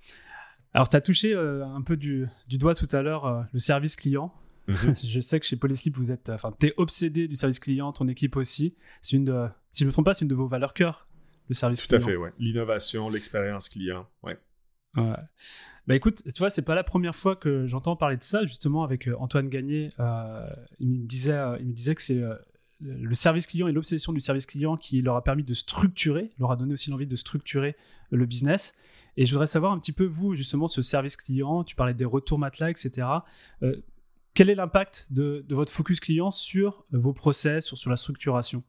Alors, tu as touché euh, un peu du, doigt tout à l'heure le service client. Mhm. je sais que chez Polyslip, vous êtes, enfin, es obsédé du service client, ton équipe aussi. C'est une de, si je ne me trompe pas, c'est une de vos valeurs cœur, le service client. Tout à fait, ouais. L'innovation, l'expérience client, ouais. Ouais. Bah écoute, tu vois, c'est pas la première fois que j'entends parler de ça, justement, avec euh, Antoine Gagné. Euh, il, me disait, euh, il me disait que c'est le service client et l'obsession du service client qui leur a permis de structurer, leur a donné aussi l'envie de structurer le business. Et je voudrais savoir un petit peu, vous, justement, ce service client, tu parlais des retours matelas, etc. quel est l'impact de, votre focus client sur vos process, sur, la structuration?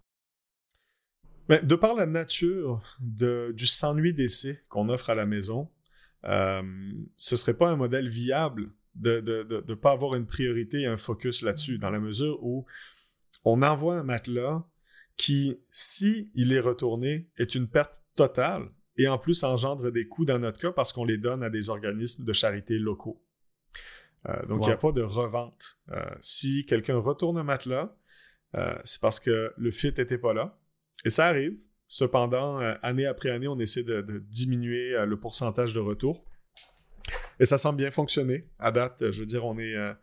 Mais De par la nature de, du sans-nuit d'essai qu'on offre à la maison, euh, ce serait pas un modèle viable de ne pas avoir une priorité et un focus là-dessus, dans la mesure où on envoie un matelas qui, si il est retourné, est une perte totale et en plus engendre des coûts dans notre cas parce qu'on les donne à des organismes de charité locaux. Euh, donc, il n'y a pas de revente. Euh, si quelqu'un retourne un matelas, c'est parce que le fit n'était pas là. Et ça arrive. Cependant, euh, année après année, on essaie de, diminuer euh, le pourcentage de retour. Et ça semble bien fonctionner. À date, je veux dire, on est, euh,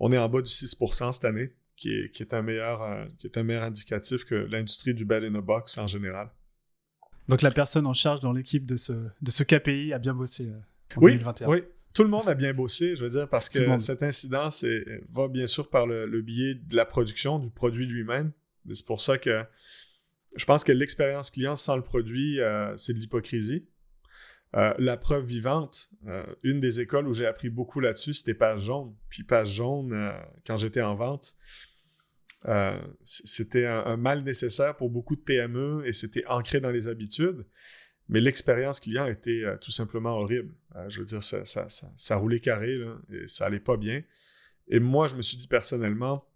on est en bas du 6% cette année, qui est, qui est, un, meilleur, qui est un meilleur indicatif que l'industrie du bed in a box en général. Donc la personne en charge dans l'équipe de ce, de ce KPI a bien bossé en oui, 2021. Oui, tout le monde a bien bossé, je veux dire, parce que cet incident va bien sûr par le, le biais de la production, du produit lui-même. C'est pour ça que je pense que l'expérience client sans le produit, euh, c'est de l'hypocrisie. Euh, la preuve vivante, euh, une des écoles où j'ai appris beaucoup là-dessus, c'était Page Jaune. Puis Page Jaune, quand j'étais en vente, c'était un, mal nécessaire pour beaucoup de PME et c'était ancré dans les habitudes. Mais l'expérience client était tout simplement horrible. je veux dire, ça, roulait carré et ça allait pas bien. Et moi, je me suis dit personnellement,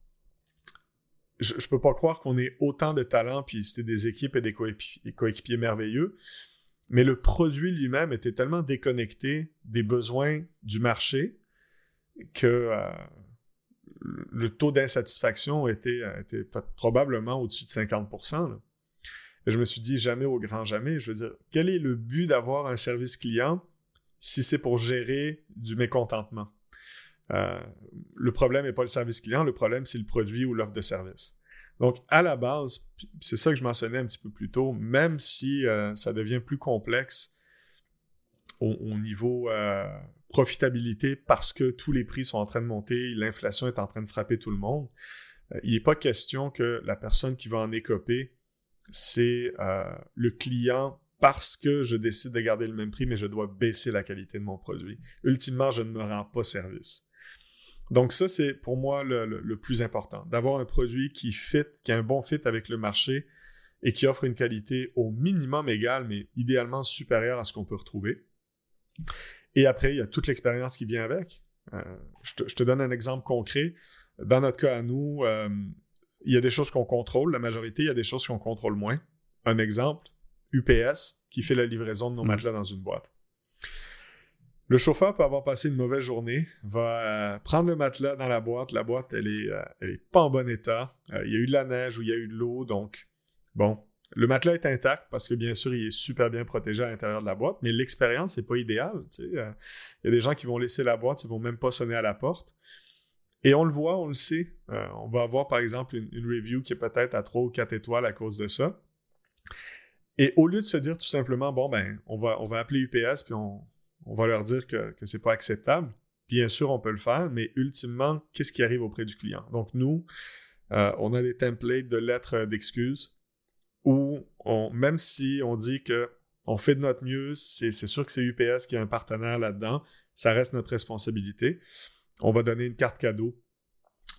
je, je peux pas croire qu'on ait autant de talent, puis c'était des équipes et des coéquipiers merveilleux, mais le produit lui-même était tellement déconnecté des besoins du marché que euh, le taux d'insatisfaction était, probablement au-dessus de 50%. Et je me suis dit, jamais au grand jamais. Je veux dire, quel est le but d'avoir un service client si c'est pour gérer du mécontentement? Euh, le problème n'est pas le service client, le problème c'est le produit ou l'offre de service. Donc, à la base, c'est ça que je mentionnais un petit peu plus tôt, même si euh, ça devient plus complexe au, niveau euh, profitabilité parce que tous les prix sont en train de monter, l'inflation est en train de frapper tout le monde, il n'est pas question que la personne qui va en écoper, c'est le client parce que je décide de garder le même prix, mais je dois baisser la qualité de mon produit. Ultimement, je ne me rends pas service. Donc ça, c'est pour moi le, plus important, d'avoir un produit qui fit, qui a un bon fit avec le marché et qui offre une qualité au minimum égale, mais idéalement supérieure à ce qu'on peut retrouver. Et après, il y a toute l'expérience qui vient avec. Euh, je, te, donne un exemple concret. Dans notre cas à nous, euh, il y a des choses qu'on contrôle, la majorité, il y a des choses qu'on contrôle moins. Un exemple, UPS, qui fait la livraison de nos matelas dans une boîte. Le chauffeur peut avoir passé une mauvaise journée, va euh, prendre le matelas dans la boîte. La boîte, elle est, euh, elle est pas en bon état. Euh, il y a eu de la neige ou il y a eu de l'eau, donc bon, le matelas est intact parce que bien sûr, il est super bien protégé à l'intérieur de la boîte, mais l'expérience n'est pas idéale. Il y a des gens qui vont laisser la boîte, ils vont même pas sonner à la porte. Et on le voit, on le sait. on va avoir par exemple une, review qui est peut-être à 3 ou 4 étoiles à cause de ça. Et au lieu de se dire tout simplement, bon, ben, on va, on va appeler UPS puis on, on va leur dire que, que c'est pas acceptable. Bien sûr, on peut le faire, mais ultimement, qu'est-ce qui arrive auprès du client? Donc, nous, euh, on a des templates de lettres d'excuses où, même si on dit que on fait de notre mieux, c'est sûr que c'est UPS qui est un partenaire là-dedans, ça reste notre responsabilité. On va donner une carte cadeau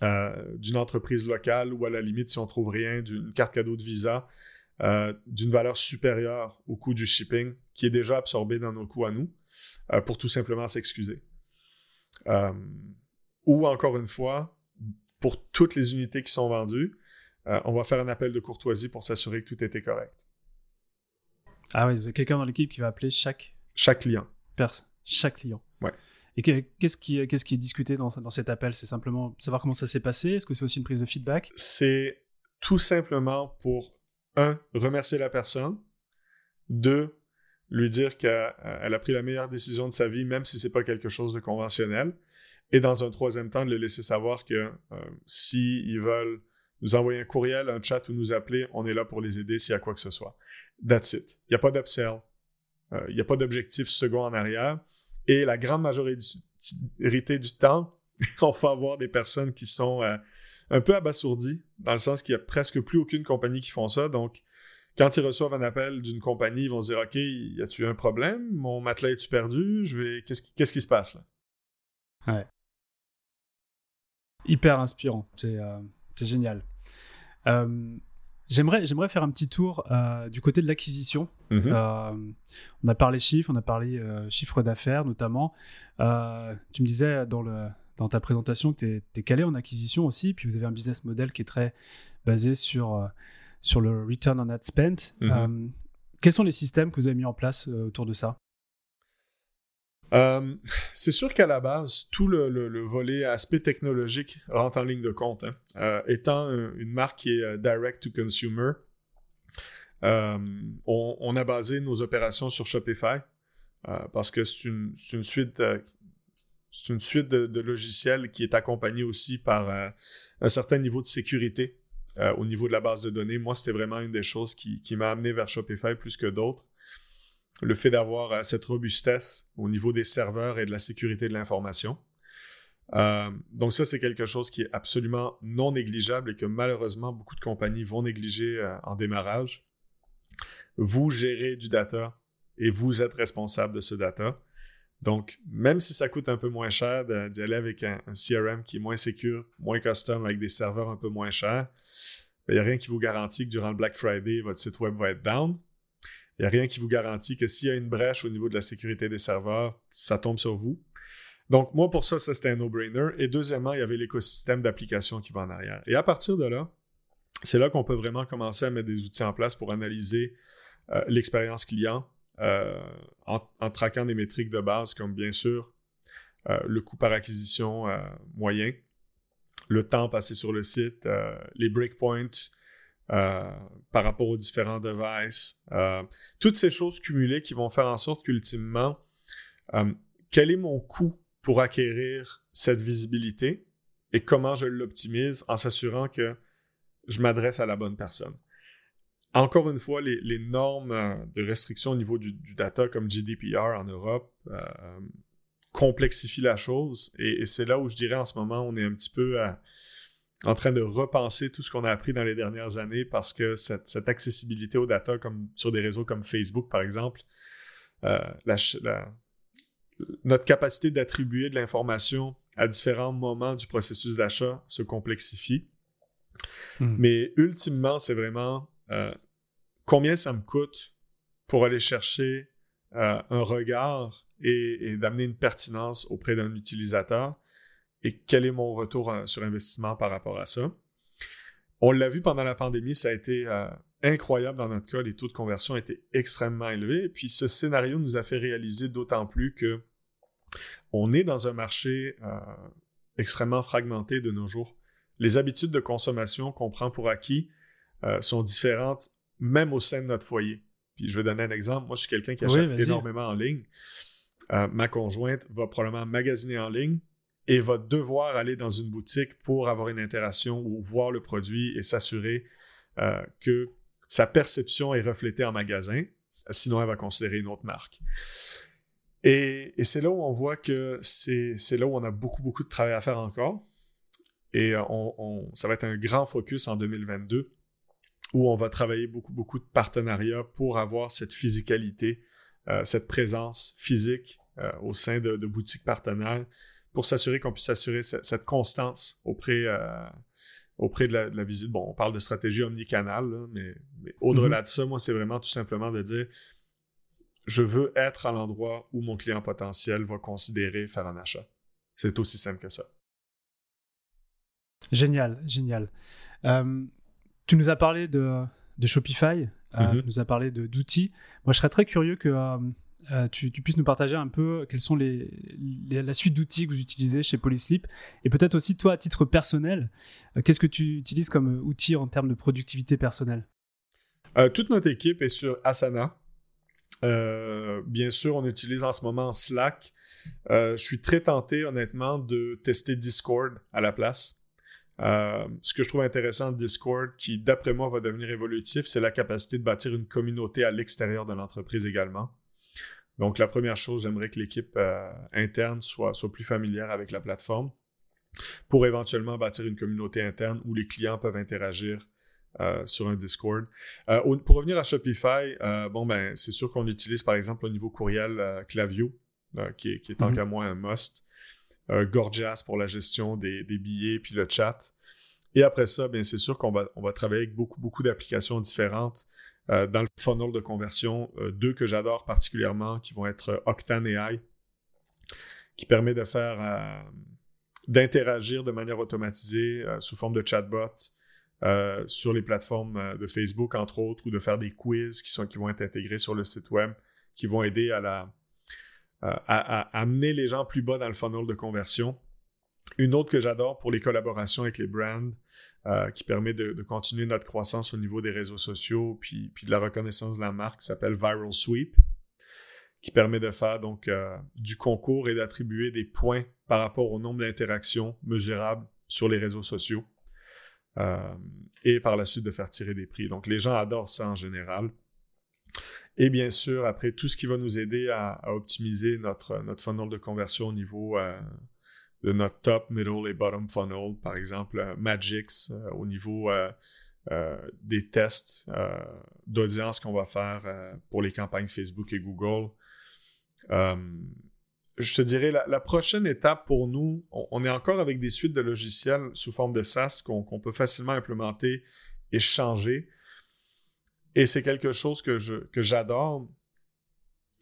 euh, d'une entreprise locale ou à la limite, si on trouve rien, d'une carte cadeau de visa euh, d'une valeur supérieure au coût du shipping qui est déjà absorbé dans nos coûts à nous. Euh, pour tout simplement s'excuser. Ou encore une fois, pour toutes les unités qui sont vendues, on va faire un appel de courtoisie pour s'assurer que tout était correct. Ah oui, vous avez quelqu'un dans l'équipe qui va appeler chaque... Chaque client. Personne. Chaque client. Ouais. Et qu'est-ce qui, est discuté dans, cet appel? C'est simplement savoir comment ça s'est passé? Est-ce que c'est aussi une prise de feedback? C'est tout simplement pour, un, remercier la personne, deux, lui dire qu'elle a pris la meilleure décision de sa vie, même si c'est pas quelque chose de conventionnel. Et dans un troisième temps, de le laisser savoir que euh, s'ils veulent nous envoyer un courriel, un chat ou nous appeler, on est là pour les aider s'il y a quoi que ce soit. That's it. Il n'y a pas d'upsell. Euh, il n'y a pas d'objectif second en arrière. Et la grande majorité du temps, on va avoir des personnes qui sont euh, un peu abasourdies, dans le sens qu'il n'y a presque plus aucune compagnie qui font ça. Donc, quand ils reçoivent un appel d'une compagnie, ils vont se dire OK, y a-tu un problème? Mon matelas est-tu perdu? Vais qu'est-ce qui, se passe là? Ouais. Hyper inspirant. C'est euh, génial. Euh, j'aimerais j'aimerais faire un petit tour euh, du côté de l'acquisition. Mm-hmm. on a parlé chiffres, on a parlé chiffre d'affaires notamment. tu me disais dans le dans ta présentation que tu es, calé en acquisition aussi, puis vous avez un business model qui est très basé sur sur le return on ad spent. Mhm. Euh, quels sont les systèmes que vous avez mis en place euh, autour de ça? Euh, c'est sûr qu'à la base, tout le, volet aspect technologique rentre en ligne de compte. Hein. étant une marque qui est direct to consumer, on, a basé nos opérations sur Shopify parce que c'est une, suite, c'est une suite de, logiciels qui est accompagnée aussi par un certain niveau de sécurité euh, au niveau de la base de données. Moi, c'était vraiment une des choses qui, m'a amené vers Shopify plus que d'autres. Le fait d'avoir euh, cette robustesse au niveau des serveurs et de la sécurité de l'information. Euh, donc ça, c'est quelque chose qui est absolument non négligeable et que malheureusement, beaucoup de compagnies vont négliger en démarrage. Vous gérez du data et vous êtes responsable de ce data. Donc, même si ça coûte un peu moins cher d'y aller avec un, CRM qui est moins secure, moins custom, avec des serveurs un peu moins chers, il n'y a rien qui vous garantit que durant le Black Friday, votre site web va être down. Il n'y a rien qui vous garantit que s'il y a une brèche au niveau de la sécurité des serveurs, ça tombe sur vous. Donc, moi, pour ça, ça c'était un no-brainer. Et deuxièmement, il y avait l'écosystème d'applications qui va en arrière. Et à partir de là, c'est là qu'on peut vraiment commencer à mettre des outils en place pour analyser euh, l'expérience client euh, en, traquant des métriques de base comme bien sûr euh, le coût par acquisition moyen, le temps passé sur le site, les breakpoints par rapport aux différents devices, toutes ces choses cumulées qui vont faire en sorte qu'ultimement, quel est mon coût pour acquérir cette visibilité et comment je l'optimise en s'assurant que je m'adresse à la bonne personne? Encore une fois, les, normes euh, de restriction au niveau du, data comme GDPR en Europe euh, complexifient la chose et, c'est là où je dirais en ce moment, on est un petit peu euh, en train de repenser tout ce qu'on a appris dans les dernières années parce que cette, accessibilité au data comme sur des réseaux comme Facebook par exemple, la, notre capacité d'attribuer de l'information à différents moments du processus d'achat se complexifie. Hmm. Mais ultimement, c'est vraiment euh, combien ça me coûte pour aller chercher euh, un regard et, d'amener une pertinence auprès d'un utilisateur et quel est mon retour euh, sur investissement par rapport à ça. On l'a vu pendant la pandémie, ça a été incroyable dans notre cas, les taux de conversion étaient extrêmement élevés. Et puis ce scénario nous a fait réaliser d'autant plus que on est dans un marché euh, extrêmement fragmenté de nos jours. Les habitudes de consommation qu'on prend pour acquis euh, sont différentes même au sein de notre foyer. Puis je vais donner un exemple. Moi, je suis quelqu'un qui achète énormément en ligne. Euh, ma conjointe va probablement magasiner en ligne et va devoir aller dans une boutique pour avoir une interaction ou voir le produit et s'assurer que sa perception est reflétée en magasin. Sinon, elle va considérer une autre marque. Et, c'est là où on voit que c'est là où on a beaucoup, beaucoup de travail à faire encore. Et euh, ça va être un grand focus en 2022 où on va travailler beaucoup, beaucoup de partenariats pour avoir cette physicalité, euh, cette présence physique euh, au sein de, boutiques partenaires pour s'assurer qu'on puisse assurer cette, constance auprès, auprès de la, visite. Bon, on parle de stratégie omnicanale, mais, au-delà mm-hmm. de ça, moi, c'est vraiment tout simplement de dire je veux être à l'endroit où mon client potentiel va considérer faire un achat. C'est aussi simple que ça. Génial, génial. Euh, tu nous as parlé de, Shopify, euh, mm-hmm. tu nous as parlé d'outils. Moi, je serais très curieux que euh, tu, puisses nous partager un peu quelles sont les, la suite d'outils que vous utilisez chez Polyslip et peut-être aussi toi à titre personnel, qu'est-ce que tu utilises comme outil en termes de productivité personnelle? Toute notre équipe est sur Asana. Euh, bien sûr, on utilise en ce moment Slack. Euh, je suis très tenté, honnêtement, de tester Discord à la place. Euh, ce que je trouve intéressant de Discord, qui d'après moi va devenir évolutif, c'est la capacité de bâtir une communauté à l'extérieur de l'entreprise également. Donc la première chose, j'aimerais que l'équipe interne soit, soit plus familière avec la plateforme pour éventuellement bâtir une communauté interne où les clients peuvent interagir euh, sur un Discord. Euh, pour revenir à Shopify, euh, bon ben c'est sûr qu'on utilise par exemple au niveau courriel Clavio, qui est, qui est tant mhm. qu'à moi un must. Gorgias pour la gestion des, billets puis le chat. Et après ça, bien c'est sûr qu'on va, on va travailler avec beaucoup, beaucoup d'applications différentes dans le funnel de conversion. deux que j'adore particulièrement, qui vont être Octane AI, qui permet de faire d'interagir de manière automatisée sous forme de chatbot euh, sur les plateformes euh, de Facebook, entre autres, ou de faire des quiz qui, sont, qui vont être intégrés sur le site web, qui vont aider euh, à, amener les gens plus bas dans le funnel de conversion. Une autre que j'adore pour les collaborations avec les brands, qui permet de, continuer notre croissance au niveau des réseaux sociaux, puis, puis de la reconnaissance de la marque, s'appelle Viral Sweep, qui permet de faire donc du concours et d'attribuer des points par rapport au nombre d'interactions mesurables sur les réseaux sociaux. Euh, et par la suite de faire tirer des prix. Donc les gens adorent ça en général. Et bien sûr, après, tout ce qui va nous aider à, optimiser notre, notre funnel de conversion au niveau euh, de notre top, middle et bottom funnel, par exemple euh, Magix, au niveau des tests d'audience qu'on va faire pour les campagnes Facebook et Google. je te dirais, la, prochaine étape pour nous, on, est encore avec des suites de logiciels sous forme de SaaS qu'on peut facilement implémenter et changer. Et c'est quelque chose que j'adore. Que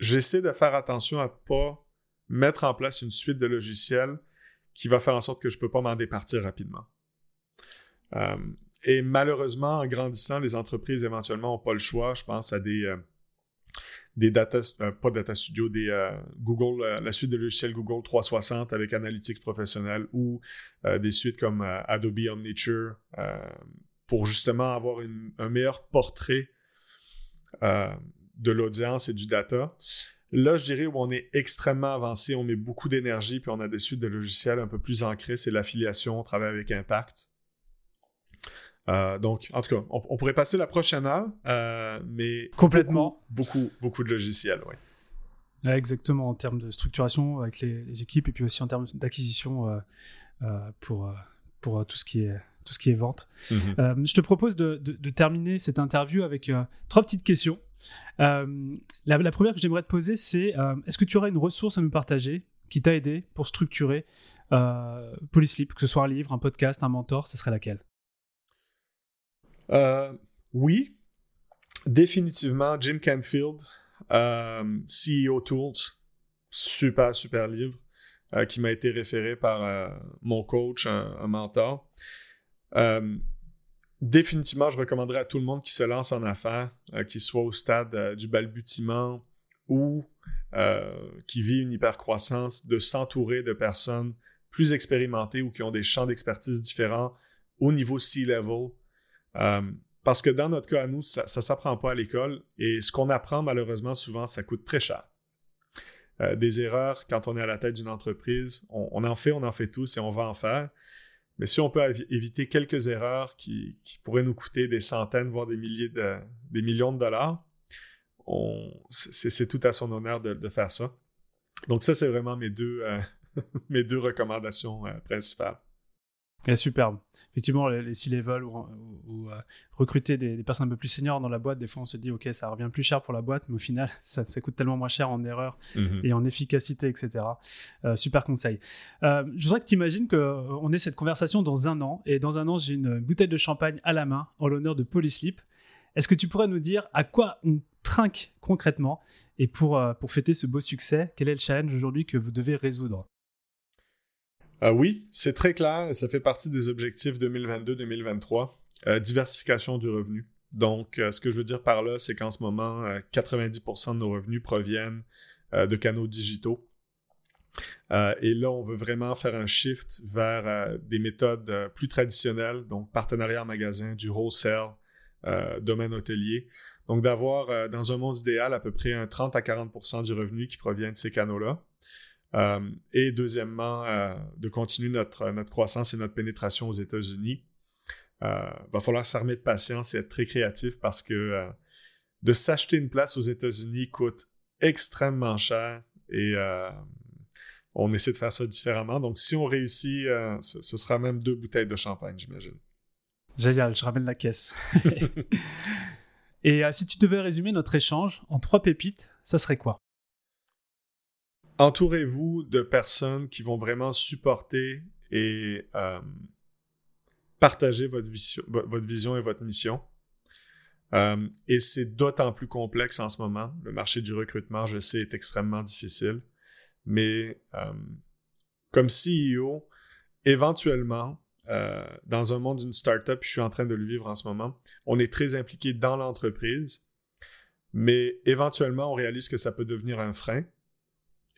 J'essaie de faire attention à pas mettre en place une suite de logiciels qui va faire en sorte que je ne peux pas m'en départir rapidement. Euh, et malheureusement, en grandissant, les entreprises éventuellement n'ont pas le choix. Je pense à des, euh, des data, euh, pas data studio, des Google, la suite de logiciels Google 360 avec Analytics professionnel ou des suites comme Adobe Omniture pour justement avoir un meilleur portrait de l'audience et du data. Là, je dirais où on est extrêmement avancé, on met beaucoup d'énergie, puis on a des suites de logiciels un peu plus ancrées, c'est l'affiliation, on travaille avec Impact. Euh, donc, en tout cas, on, pourrait passer la prochaine heure, euh, mais complètement beaucoup, beaucoup, de logiciels, oui. exactement, en termes de structuration avec les, équipes et puis aussi en termes d'acquisition euh, pour, pour tout ce qui est tout ce qui est vente. Mhm. je te propose de, de, terminer cette interview avec trois petites questions. Euh, la, première que j'aimerais te poser, c'est euh, est-ce que tu aurais une ressource à nous partager qui t'a aidé pour structurer euh, Polysleep, que ce soit un livre, un podcast, un mentor, ce serait laquelle? Oui, définitivement Jim Canfield, CEO Tools, super, super livre qui m'a été référé par mon coach, un mentor définitivement, je recommanderais à tout le monde qui se lance en affaires, euh, qui soit au stade euh, du balbutiement ou euh, qui vit une hypercroissance, de s'entourer de personnes plus expérimentées ou qui ont des champs d'expertise différents au niveau C-level. parce que dans notre cas à nous, ça ne s'apprend pas à l'école et ce qu'on apprend malheureusement souvent, ça coûte très cher. des erreurs quand on est à la tête d'une entreprise, on, en fait, on en fait tous et on va en faire. Mais si on peut éviter quelques erreurs qui, pourraient nous coûter des centaines, voire des milliers de, millions de dollars, c'est tout à son honneur de, faire ça. Donc ça, c'est vraiment mes deux, euh, recommandations euh, principales. Et superbe. Effectivement, les, C-level ou, euh, recruter des, personnes un peu plus seniors dans la boîte, des fois on se dit, OK, ça revient plus cher pour la boîte, mais au final, ça, coûte tellement moins cher en erreur mhm. et en efficacité, etc. Euh, super conseil. Euh, je voudrais que tu imagines qu'on ait cette conversation dans un an, et dans un an, j'ai une bouteille de champagne à la main en l'honneur de Polysleep. Est-ce que tu pourrais nous dire à quoi on trinque concrètement et pour, pour fêter ce beau succès, quel est le challenge aujourd'hui que vous devez résoudre? Euh, oui, c'est très clair ça fait partie des objectifs 2022-2023. Euh, diversification du revenu. Donc, euh, ce que je veux dire par là, c'est qu'en ce moment, 90% de nos revenus proviennent de canaux digitaux. et là, on veut vraiment faire un shift vers des méthodes plus traditionnelles, donc partenariat en magasin, du wholesale, domaine hôtelier. Donc, d'avoir dans un monde idéal à peu près un 30 à 40% du revenu qui provient de ces canaux-là. Euh, et deuxièmement, euh, de continuer notre, notre croissance et notre pénétration aux États-Unis. Il euh, va falloir s'armer de patience et être très créatif parce que de s'acheter une place aux États-Unis coûte extrêmement cher et on essaie de faire ça différemment. Donc, si on réussit, ce, sera même deux bouteilles de champagne, j'imagine. Génial, je ramène la caisse. et si tu devais résumer notre échange en trois pépites, ça serait quoi? Entourez-vous de personnes qui vont vraiment supporter et euh, partager votre vision, et votre mission. Euh, et c'est d'autant plus complexe en ce moment. Le marché du recrutement, je sais, est extrêmement difficile. Mais euh, comme CEO, éventuellement, dans un monde d'une startup, je suis en train de le vivre en ce moment, on est très impliqué dans l'entreprise, mais éventuellement, on réalise que ça peut devenir un frein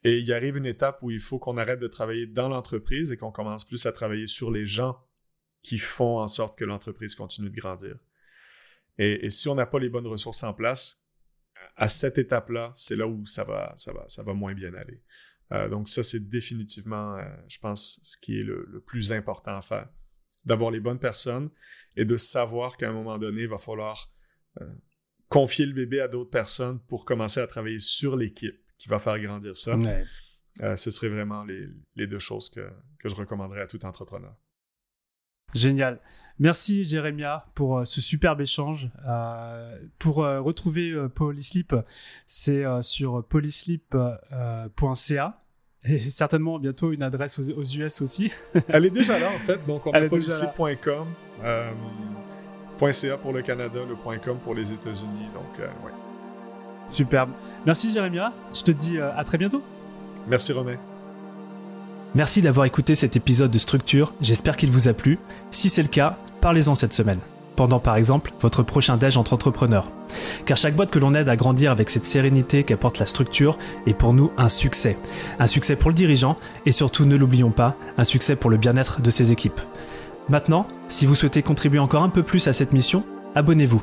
et il arrive une étape où il faut qu'on arrête de travailler dans l'entreprise et qu'on commence plus à travailler sur les gens qui font en sorte que l'entreprise continue de grandir. Et, si on n'a pas les bonnes ressources en place, à cette étape-là, c'est là où ça va, ça va, ça va moins bien aller. Euh, donc ça, c'est définitivement, euh, je pense, ce qui est le, plus important à faire. D'avoir les bonnes personnes et de savoir qu'à un moment donné, il va falloir euh, confier le bébé à d'autres personnes pour commencer à travailler sur l'équipe qui va faire grandir ça. Euh, ce seraient vraiment les, deux choses que, je recommanderais à tout entrepreneur. Génial. Merci Jérémia pour euh, ce superbe échange. Euh, pour retrouver Polysleep, c'est sur polysleep.ca. Et certainement bientôt une adresse aux, US aussi. Elle est déjà là en fait, donc on a policier.com, euh, .ca pour le Canada, le .com pour les États-Unis, donc ouais. Superbe. Merci Jérémia, je te dis euh, à très bientôt. Merci Romain. Merci d'avoir écouté cet épisode de Structure, j'espère qu'il vous a plu. Si c'est le cas, parlez-en cette semaine pendant par exemple votre prochain déj entre entrepreneurs. Car chaque boîte que l'on aide à grandir avec cette sérénité qu'apporte la structure est pour nous un succès. Un succès pour le dirigeant et surtout, ne l'oublions pas, un succès pour le bien-être de ses équipes. Maintenant, si vous souhaitez contribuer encore un peu plus à cette mission, abonnez-vous